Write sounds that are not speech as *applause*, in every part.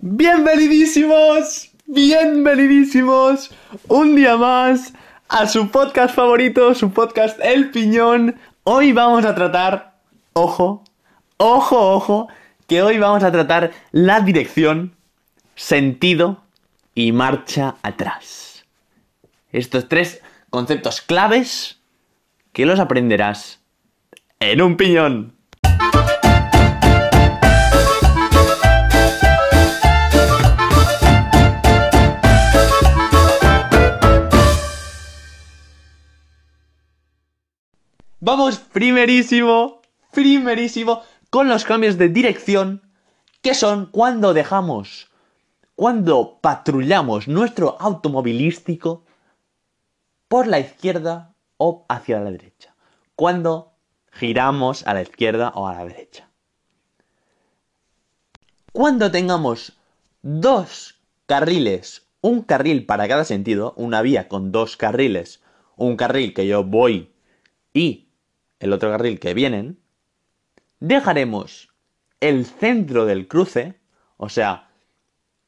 Bienvenidísimos, bienvenidísimos un día más a su podcast favorito, su podcast El Piñón. Hoy vamos a tratar, ojo, ojo, ojo, que hoy vamos a tratar la dirección, sentido y marcha atrás. Estos tres conceptos claves que los aprenderás en un piñón. Vamos primerísimo, primerísimo con los cambios de dirección, que son cuando dejamos, cuando patrullamos nuestro automovilístico por la izquierda o hacia la derecha. Cuando giramos a la izquierda o a la derecha. Cuando tengamos dos carriles, un carril para cada sentido, una vía con dos carriles, un carril que yo voy y el otro carril que vienen, dejaremos el centro del cruce, o sea,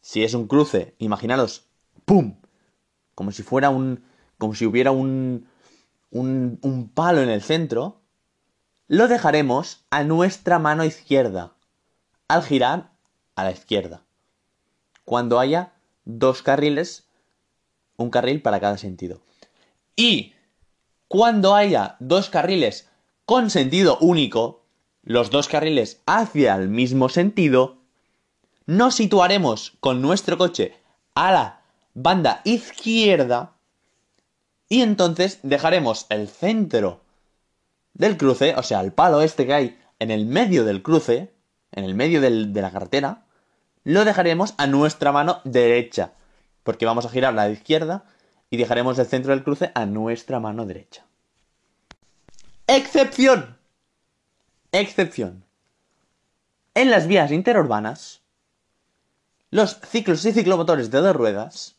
si es un cruce, imaginaros, ¡pum! Como si fuera un. como si hubiera un. un, un palo en el centro, lo dejaremos a nuestra mano izquierda, al girar a la izquierda, cuando haya dos carriles, un carril para cada sentido. Y cuando haya dos carriles con sentido único, los dos carriles hacia el mismo sentido, nos situaremos con nuestro coche a la banda izquierda y entonces dejaremos el centro del cruce, o sea, el palo este que hay en el medio del cruce, en el medio de la carretera, lo dejaremos a nuestra mano derecha, porque vamos a girar a la izquierda y dejaremos el centro del cruce a nuestra mano derecha. Excepción. Excepción. En las vías interurbanas, los ciclos y ciclomotores de dos ruedas,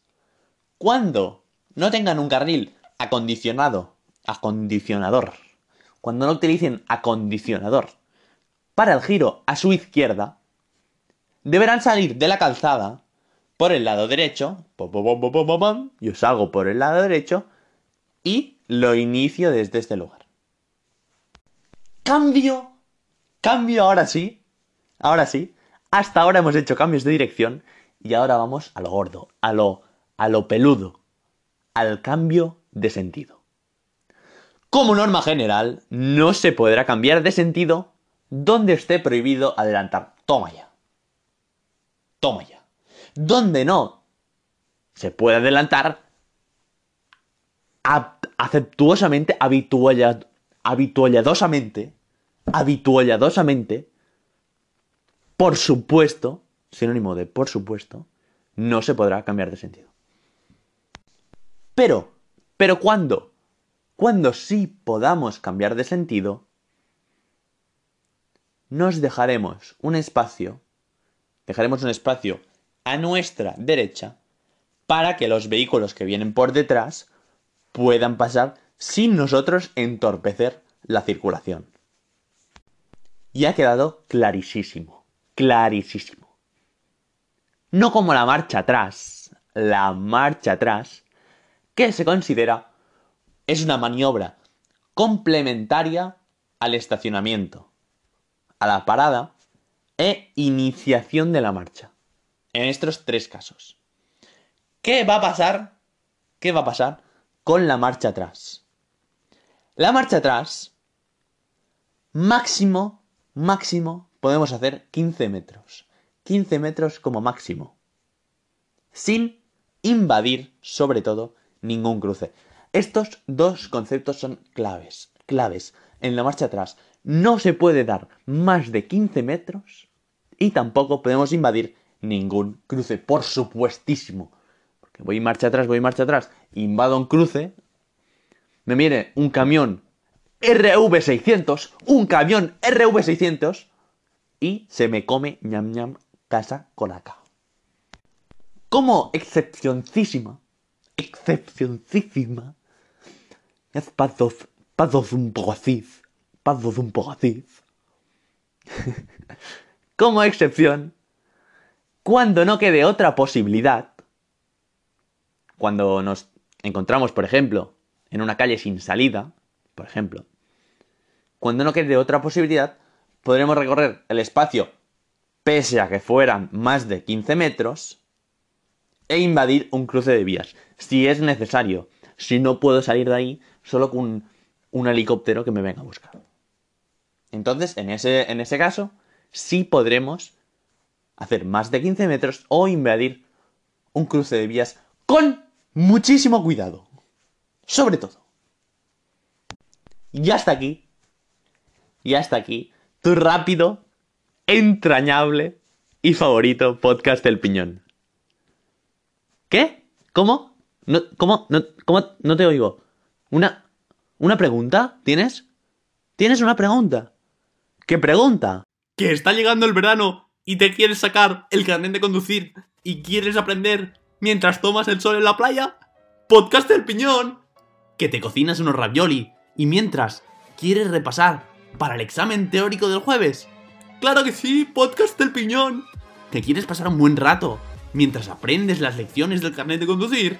cuando no tengan un carril acondicionado, acondicionador, cuando no utilicen acondicionador para el giro a su izquierda, deberán salir de la calzada por el lado derecho, yo salgo por el lado derecho y lo inicio desde este lugar. Cambio, cambio ahora sí, ahora sí. Hasta ahora hemos hecho cambios de dirección y ahora vamos a lo gordo, a lo, a lo peludo, al cambio de sentido. Como norma general, no se podrá cambiar de sentido donde esté prohibido adelantar. Toma ya. Toma ya. Donde no se puede adelantar, aceptuosamente, habitual, habitualladosamente, habitualladosamente, por supuesto, sinónimo de por supuesto, no se podrá cambiar de sentido. Pero, pero cuando, cuando sí podamos cambiar de sentido, nos dejaremos un espacio, dejaremos un espacio a nuestra derecha para que los vehículos que vienen por detrás puedan pasar sin nosotros entorpecer la circulación. Y ha quedado clarísimo, clarísimo. No como la marcha atrás, la marcha atrás, que se considera es una maniobra complementaria al estacionamiento, a la parada e iniciación de la marcha. En estos tres casos. ¿Qué va a pasar? ¿Qué va a pasar con la marcha atrás? La marcha atrás, máximo, máximo, podemos hacer 15 metros. 15 metros como máximo. Sin invadir, sobre todo, ningún cruce. Estos dos conceptos son claves, claves. En la marcha atrás no se puede dar más de 15 metros y tampoco podemos invadir ningún cruce, por supuestísimo. Porque voy marcha atrás, voy marcha atrás, invado un cruce, me viene un camión RV600, un camión RV600 y se me come ñam ñam casa colaca. Como excepcioncísima, excepcioncísima, es pasos, pasos un poco así, pasos un poco así. *laughs* Como excepción, cuando no quede otra posibilidad, cuando nos encontramos, por ejemplo, en una calle sin salida, por ejemplo, cuando no quede otra posibilidad, podremos recorrer el espacio, pese a que fueran más de 15 metros, e invadir un cruce de vías, si es necesario. Si no puedo salir de ahí, solo con un, helicóptero que me venga a buscar. Entonces, en ese, en ese caso, sí podremos hacer más de 15 metros o invadir un cruce de vías con muchísimo cuidado. Sobre todo. Y hasta aquí. Y hasta aquí. Tu rápido, entrañable y favorito podcast del piñón. ¿Qué? ¿Cómo? No, ¿Cómo? No, ¿Cómo? No te oigo. ¿Una, ¿Una pregunta? ¿Tienes? ¿Tienes una pregunta? ¿Qué pregunta? Que está llegando el verano y te quieres sacar el carnet de conducir y quieres aprender mientras tomas el sol en la playa. Podcast del piñón. Que te cocinas unos ravioli y mientras quieres repasar para el examen teórico del jueves. Claro que sí, podcast del piñón. ¿Te quieres pasar un buen rato mientras aprendes las lecciones del carnet de conducir?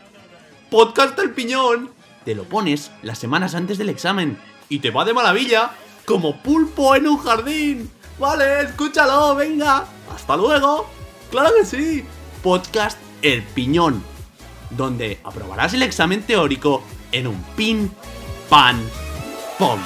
Podcast del piñón. Te lo pones las semanas antes del examen y te va de maravilla como pulpo en un jardín. Vale, escúchalo, venga. Hasta luego. Claro que sí. Podcast El Piñón, donde aprobarás el examen teórico en un pin, pan, pom.